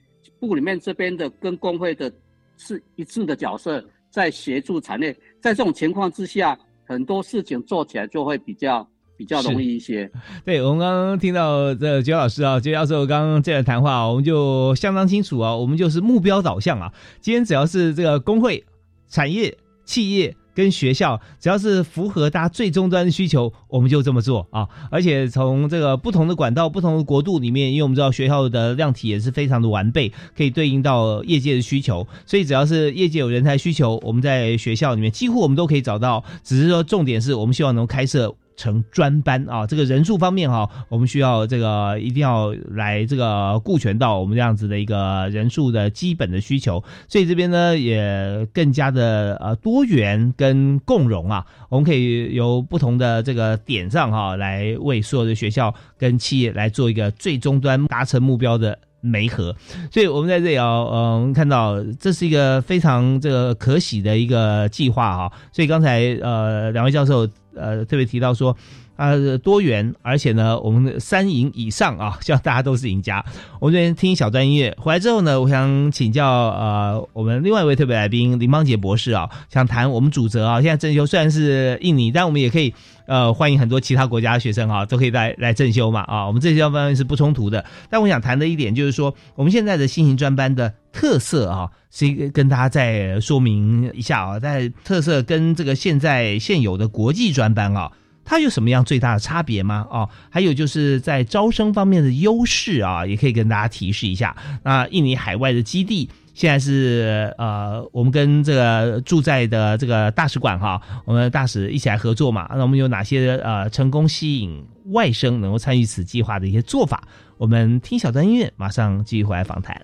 部里面这边的跟工会的是一致的角色，在协助产业，在这种情况之下，很多事情做起来就会比较比较容易一些。对我们刚刚听到这杰老师啊，杰教授刚刚这样谈话，我们就相当清楚啊，我们就是目标导向啊。今天只要是这个工会、产业、企业。跟学校只要是符合大家最终端的需求，我们就这么做啊！而且从这个不同的管道、不同的国度里面，因为我们知道学校的量体也是非常的完备，可以对应到业界的需求，所以只要是业界有人才需求，我们在学校里面几乎我们都可以找到。只是说重点是我们希望能开设。成专班啊，这个人数方面哈，我们需要这个一定要来这个顾全到我们这样子的一个人数的基本的需求，所以这边呢也更加的呃多元跟共融啊，我们可以由不同的这个点上哈来为所有的学校跟企业来做一个最终端达成目标的没合，所以我们在这里啊，嗯，看到这是一个非常这个可喜的一个计划啊，所以刚才呃两位教授。呃，特别提到说，啊，多元，而且呢，我们三赢以上啊，希望大家都是赢家。我们这边听小段音乐，回来之后呢，我想请教呃，我们另外一位特别来宾林邦杰博士啊，想谈我们主责啊，现在正修虽然是印尼，但我们也可以呃欢迎很多其他国家的学生啊，都可以来来正修嘛啊，我们这些方面是不冲突的。但我想谈的一点就是说，我们现在的新型专班的特色啊。是跟大家再说明一下啊，在特色跟这个现在现有的国际专班啊，它有什么样最大的差别吗？哦，还有就是在招生方面的优势啊，也可以跟大家提示一下。那印尼海外的基地现在是呃，我们跟这个驻在的这个大使馆哈，我们大使一起来合作嘛。那我们有哪些呃成功吸引外生能够参与此计划的一些做法？我们听小段音乐，马上继续回来访谈。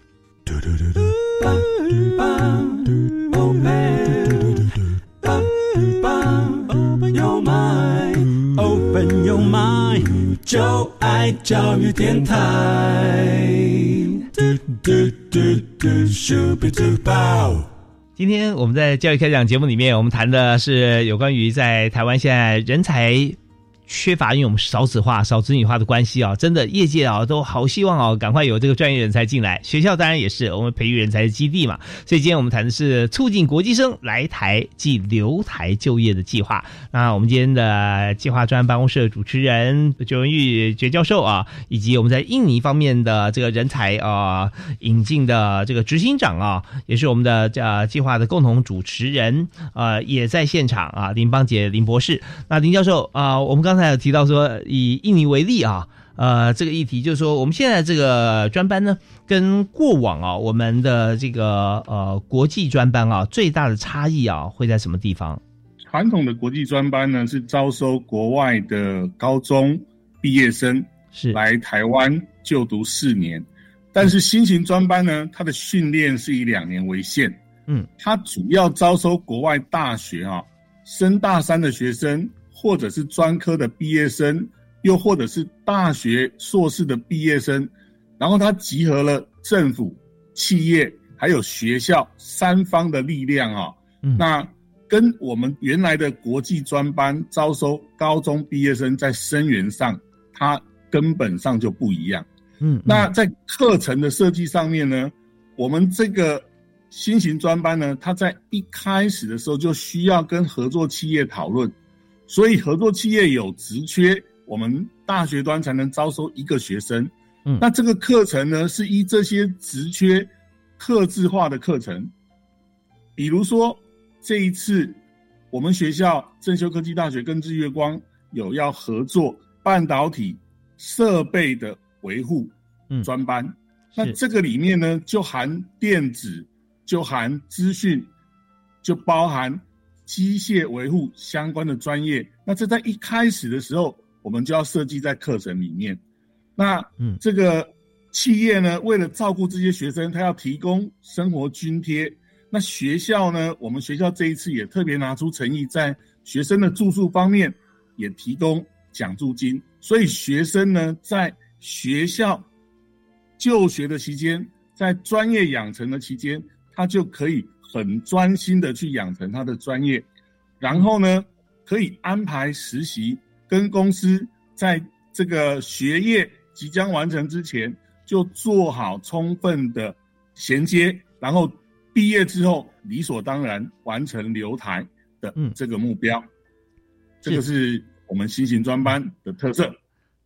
就爱教育电台。今天我们在教育开讲节目里面，我们谈的是有关于在台湾现在人才。缺乏，因为我们少子化、少子女化的关系啊，真的业界啊都好希望啊，赶快有这个专业人才进来。学校当然也是我们培育人才的基地嘛。所以今天我们谈的是促进国际生来台及留台就业的计划。那我们今天的计划专案办公室的主持人九文玉绝教授啊，以及我们在印尼方面的这个人才啊引进的这个执行长啊，也是我们的呃计划的共同主持人啊，也在现场啊，林邦杰林博士。那林教授啊，我们刚。刚才有提到说，以印尼为例啊，呃，这个议题就是说，我们现在这个专班呢，跟过往啊，我们的这个呃国际专班啊，最大的差异啊，会在什么地方？传统的国际专班呢，是招收国外的高中毕业生是来台湾就读四年，但是新型专班呢，它的训练是以两年为限，嗯，它主要招收国外大学啊，升大三的学生。或者是专科的毕业生，又或者是大学硕士的毕业生，然后他集合了政府、企业还有学校三方的力量啊，那跟我们原来的国际专班招收高中毕业生在生源上，它根本上就不一样。嗯，那在课程的设计上面呢，我们这个新型专班呢，它在一开始的时候就需要跟合作企业讨论。所以合作企业有职缺，我们大学端才能招收一个学生。嗯，那这个课程呢，是依这些职缺，刻制化的课程。比如说这一次，我们学校正修科技大学跟日月光有要合作半导体设备的维护专班。那这个里面呢，就含电子，就含资讯，就包含。机械维护相关的专业，那这在一开始的时候，我们就要设计在课程里面。那嗯，这个企业呢，为了照顾这些学生，他要提供生活津贴。那学校呢，我们学校这一次也特别拿出诚意，在学生的住宿方面也提供奖助金。所以学生呢，在学校就学的期间，在专业养成的期间，他就可以。很专心的去养成他的专业，然后呢，可以安排实习，跟公司在这个学业即将完成之前就做好充分的衔接，然后毕业之后理所当然完成留台的这个目标。这个是我们新型专班的特色。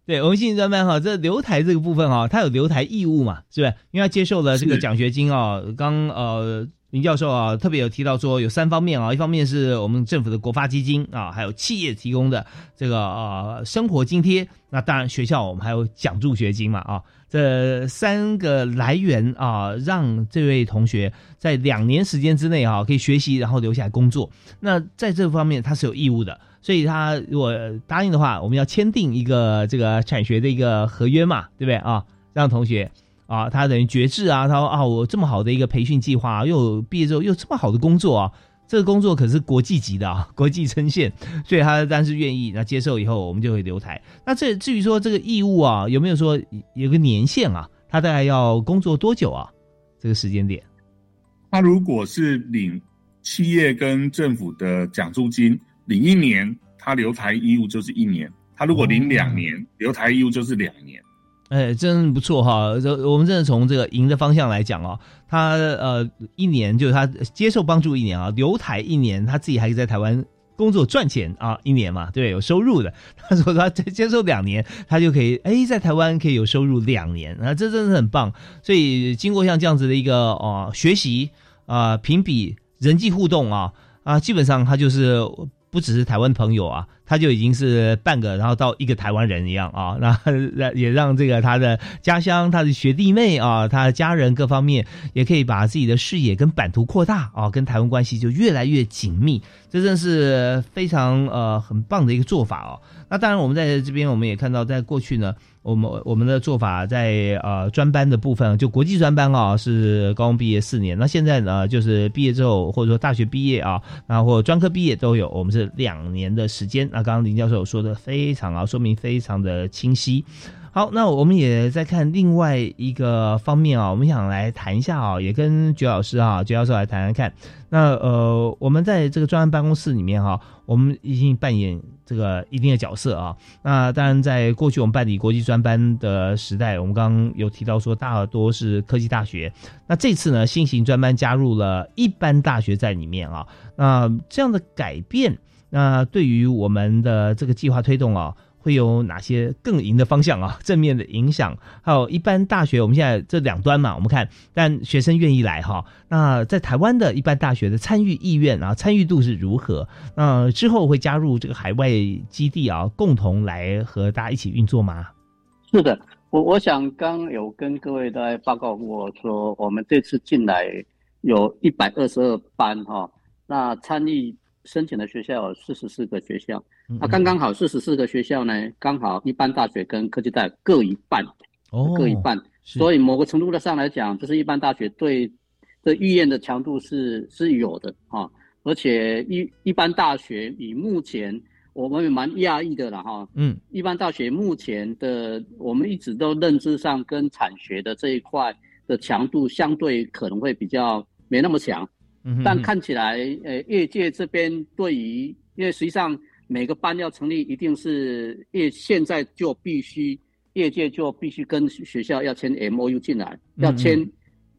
对，我们新型专班哈，这留台这个部分哈，它有留台义务嘛，是不是？因为他接受了这个奖学金啊，刚呃。林教授啊，特别有提到说有三方面啊，一方面是我们政府的国发基金啊，还有企业提供的这个呃生活津贴，那当然学校我们还有奖助学金嘛啊，这三个来源啊，让这位同学在两年时间之内啊可以学习，然后留下来工作。那在这方面他是有义务的，所以他如果答应的话，我们要签订一个这个产学的一个合约嘛，对不对啊？让同学。啊，他等于觉志啊，他说啊，我这么好的一个培训计划，又毕业之后又这么好的工作啊，这个工作可是国际级的啊，国际称线，所以他当然是愿意，那接受以后我们就会留台。那这至于说这个义务啊，有没有说有个年限啊？他大概要工作多久啊？这个时间点？他如果是领企业跟政府的奖助金，领一年，他留台义务就是一年；他如果领两年，留台义务就是两年。哎，真不错哈！这我们真的从这个赢的方向来讲哦，他呃一年就是他接受帮助一年啊，留台一年，他自己还可以在台湾工作赚钱啊，一年嘛，对，有收入的。他说他接受两年，他就可以哎在台湾可以有收入两年啊，这真的是很棒。所以经过像这样子的一个哦学习啊，评比人际互动啊啊，基本上他就是不只是台湾朋友啊，他就已经是半个，然后到一个台湾人一样啊。那也让这个他的家乡、他的学弟妹啊、他的家人各方面，也可以把自己的视野跟版图扩大啊，跟台湾关系就越来越紧密。这真是非常呃很棒的一个做法哦。那当然，我们在这边我们也看到，在过去呢。我们我们的做法在呃专班的部分，就国际专班啊，是高中毕业四年。那现在呢，就是毕业之后或者说大学毕业啊，然后专科毕业都有，我们是两年的时间。那刚刚林教授说的非常啊，说明非常的清晰。好，那我们也在看另外一个方面啊，我们想来谈一下啊，也跟觉老师啊，觉教授来谈谈看。那呃，我们在这个专案办公室里面哈，我们已经扮演这个一定的角色啊。那当然，在过去我们办理国际专班的时代，我们刚刚有提到说，大多是科技大学。那这次呢，新型专班加入了一般大学在里面啊。那这样的改变，那对于我们的这个计划推动啊。会有哪些更赢的方向啊？正面的影响，还有一般大学，我们现在这两端嘛，我们看，但学生愿意来哈。那在台湾的一般大学的参与意愿啊，参与度是如何？那之后会加入这个海外基地啊，共同来和大家一起运作吗？是的，我我想刚有跟各位在报告过，说我们这次进来有一百二十二班哈，那参与。申请的学校有四十四个学校，那刚刚好四十四个学校呢，刚好一般大学跟科技大各一半，哦，各一半。所以某个程度的上来讲，就是一般大学对的意愿的强度是是有的啊。而且一一般大学以目前我们也蛮讶异的了哈，嗯，一般大学目前的我们一直都认知上跟产学的这一块的强度相对可能会比较没那么强。但看起来，呃，业界这边对于，因为实际上每个班要成立，一定是业现在就必须，业界就必须跟学校要签 M O U 进来，要签，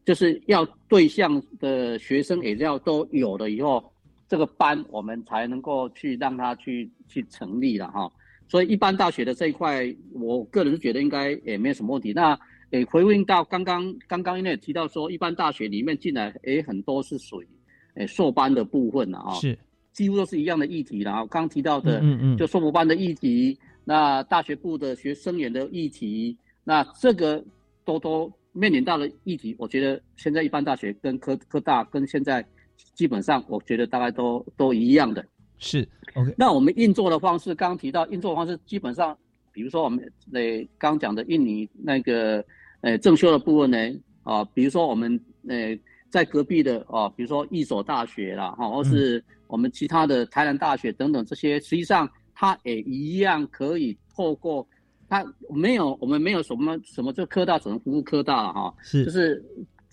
就是要对象的学生也要都有了以后，这个班我们才能够去让他去去成立了哈。所以一般大学的这一块，我个人是觉得应该也没有什么问题。那诶，回应到刚刚刚刚因为提到说，一般大学里面进来，诶，很多是属于。诶，硕班的部分了啊，是几乎都是一样的议题了啊。刚提到的，嗯嗯，就硕博班的议题，那大学部的学生员的议题，那这个多多面临到的议题。我觉得现在一般大学跟科科大跟现在基本上，我觉得大概都都一样的。是，OK。那我们运作的方式，刚刚提到运作方式，基本上，比如说我们诶刚讲的印尼那个诶正修的部分呢，啊，比如说我们诶。在隔壁的啊，比如说一所大学啦，哈，或是我们其他的台南大学等等这些，实际上它也一样可以透过它没有我们没有什么什么，就科大只能服务科大了哈，是就是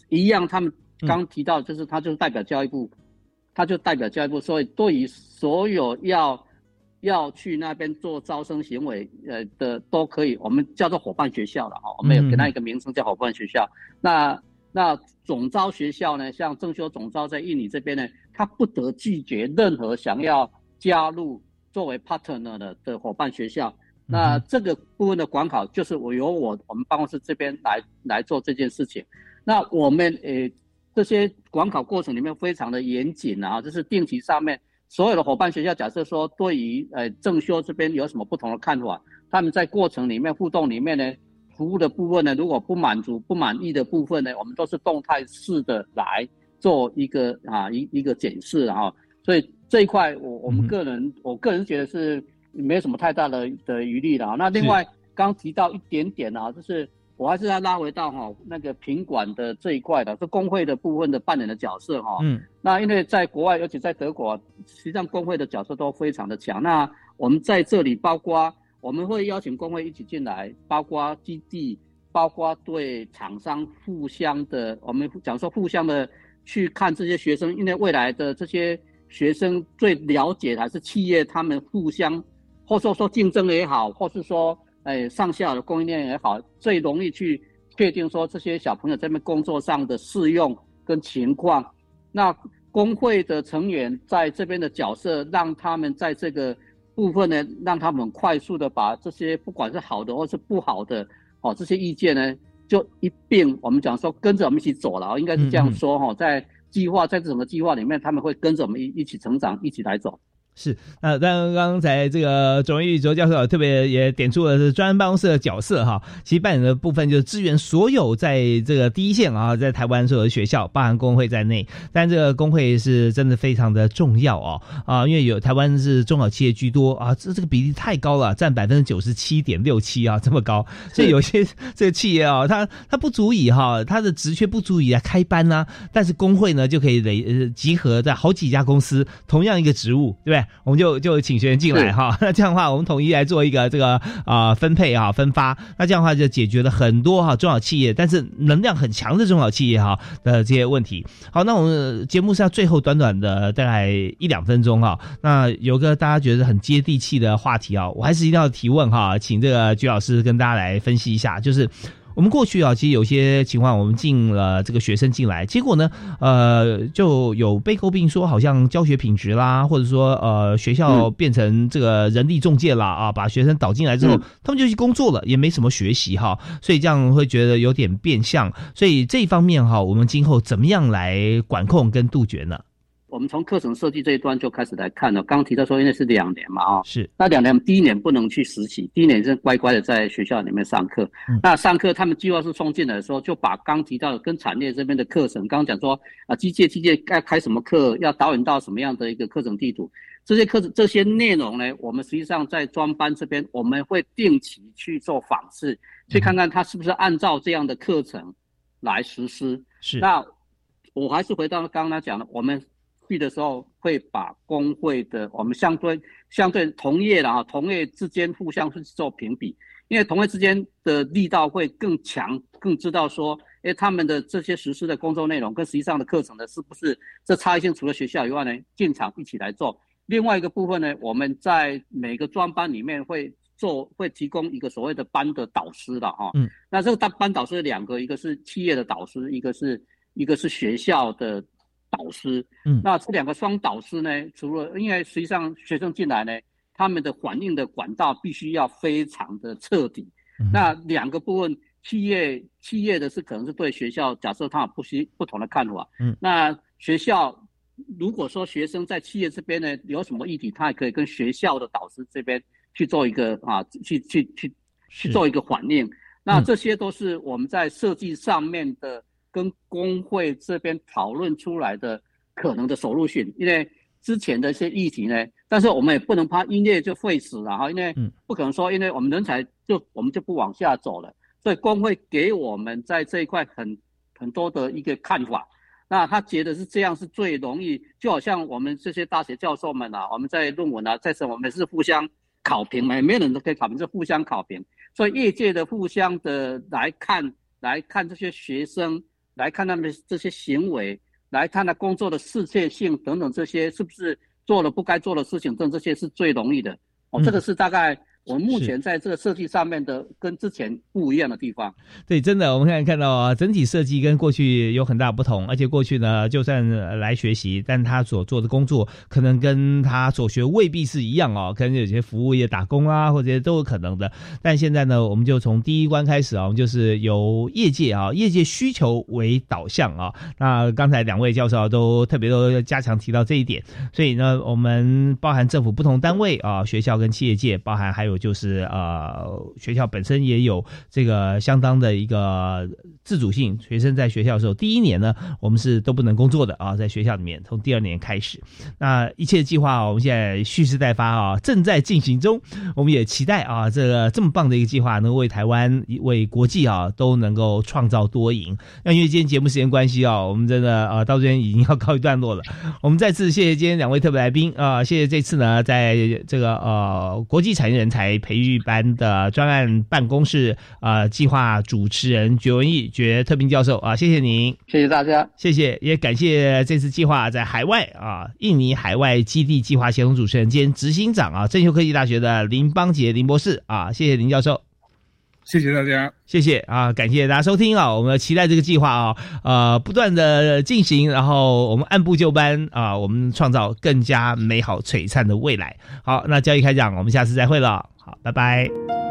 一样。他们刚提到就是它就是代表教育部，它就代表教育部，所以对于所有要要去那边做招生行为呃的都可以，我们叫做伙伴学校了哈，我们有给它一个名称叫伙伴学校。那那总招学校呢，像正修总招在印尼这边呢，他不得拒绝任何想要加入作为 partner 的的伙伴学校。那这个部分的管考就是我由我我们办公室这边来来做这件事情。那我们呃这些管考过程里面非常的严谨啊，就是定期上面所有的伙伴学校，假设说对于呃正修这边有什么不同的看法，他们在过程里面互动里面呢。服务的部分呢，如果不满足、不满意的部分呢，我们都是动态式的来做一个啊一一个检视啊，所以这一块我我们个人我个人觉得是没有什么太大的的余力的啊。那另外刚提到一点点啊，就是我还是要拉回到哈那个品管的这一块的，这工会的部分的扮演的角色哈。嗯。那因为在国外，尤其在德国，实际上工会的角色都非常的强。那我们在这里包括。我们会邀请工会一起进来，包括基地，包括对厂商互相的，我们讲说互相的去看这些学生，因为未来的这些学生最了解还是企业，他们互相，或者说竞争也好，或是说，哎，上下的供应链也好，最容易去确定说这些小朋友这边工作上的适用跟情况。那工会的成员在这边的角色，让他们在这个。部分呢，让他们快速的把这些不管是好的或是不好的，哦，这些意见呢，就一并我们讲说跟着我们一起走了，应该是这样说哈，在计划在整个计划里面，他们会跟着我们一一起成长，一起来走。是，那当刚才这个卓玉卓教授特别也点出了是专案办公室的角色哈，其实扮演的部分就是支援所有在这个第一线啊，在台湾所有的学校，包含工会在内，但这个工会是真的非常的重要哦啊，因为有台湾是中小企业居多啊，这这个比例太高了，占百分之九十七点六七啊，这么高，所以有些 这个企业啊，它它不足以哈，它的职缺不足以来开班呐，但是工会呢就可以累呃集合在好几家公司同样一个职务，对不对？我们就就请学员进来哈，那这样的话，我们统一来做一个这个啊分配啊分发，那这样的话就解决了很多哈中小企业，但是能量很强的中小企业哈的这些问题。好，那我们节目是要最后短短的大概一两分钟哈，那有个大家觉得很接地气的话题啊，我还是一定要提问哈，请这个鞠老师跟大家来分析一下，就是。我们过去啊，其实有些情况，我们进了这个学生进来，结果呢，呃，就有被诟病说好像教学品质啦，或者说呃学校变成这个人力中介啦啊，把学生导进来之后，他们就去工作了，也没什么学习哈，所以这样会觉得有点变相，所以这一方面哈，我们今后怎么样来管控跟杜绝呢？我们从课程设计这一端就开始来看了。刚刚提到说，因为是两年嘛，啊，是那两年，第一年不能去实习，第一年是乖乖的在学校里面上课。那上课，他们计划是送进来的时候，就把刚提到的跟产业这边的课程，刚刚讲说啊，机械机械该开什么课，要导引到什么样的一个课程地图，这些课程这些内容呢，我们实际上在专班这边，我们会定期去做访视，去看看他是不是按照这样的课程来实施。是那我还是回到刚刚讲的，我们。去的时候会把工会的我们相对相对同业的啊同业之间互相去做评比，因为同业之间的力道会更强，更知道说，哎，他们的这些实施的工作内容跟实际上的课程呢，是不是这差异性？除了学校以外呢，进场一起来做。另外一个部分呢，我们在每个专班里面会做，会提供一个所谓的班的导师的哈。嗯。那这个班班导师两个，一个是企业的导师，一个是一个是学校的。导师，嗯，那这两个双导师呢？除了因为实际上学生进来呢，他们的反应的管道必须要非常的彻底。那两个部分，企业企业的是可能是对学校，假设他有不需不同的看法，嗯，那学校如果说学生在企业这边呢有什么议题，他也可以跟学校的导师这边去做一个啊，去去去去做一个反应。那这些都是我们在设计上面的。跟工会这边讨论出来的可能的收入性，因为之前的一些议题呢，但是我们也不能怕音乐就废死了哈，因为不可能说，因为我们人才就我们就不往下走了，所以工会给我们在这一块很很多的一个看法，那他觉得是这样是最容易，就好像我们这些大学教授们啊，我们在论文啊，在什我们是互相考评嘛，没有人都可以考评，是互相考评，所以业界的互相的来看来看这些学生。来看他们的这些行为，来看他工作的适切性等等，这些是不是做了不该做的事情？等这些是最容易的。哦，这个是大概。我们目前在这个设计上面的跟之前不一样的地方，对，真的，我们现在看到啊，整体设计跟过去有很大不同，而且过去呢，就算来学习，但他所做的工作可能跟他所学未必是一样哦，可能有些服务业打工啊，或者都有可能的。但现在呢，我们就从第一关开始啊，我们就是由业界啊，业界需求为导向啊。那刚才两位教授都特别都加强提到这一点，所以呢，我们包含政府不同单位啊，学校跟企业界，包含还有。就是呃，学校本身也有这个相当的一个自主性。学生在学校的时候，第一年呢，我们是都不能工作的啊，在学校里面。从第二年开始，那一切计划我们现在蓄势待发啊，正在进行中。我们也期待啊，这个这么棒的一个计划，能为台湾、为国际啊，都能够创造多赢。那因为今天节目时间关系啊，我们真的啊，到这边已经要告一段落了。我们再次谢谢今天两位特别来宾啊，谢谢这次呢，在这个呃国际产业人才。培育班的专案办公室啊，计划主持人绝文义绝特聘教授啊，谢谢您，谢谢大家，谢谢，也感谢这次计划在海外啊，印尼海外基地计划协同主持人兼执行长啊，正修科技大学的林邦杰林博士啊，谢谢林教授。谢谢大家，谢谢啊，感谢大家收听啊，我们期待这个计划啊，呃，不断的进行，然后我们按部就班啊，我们创造更加美好璀璨的未来。好，那交易开讲，我们下次再会了，好，拜拜。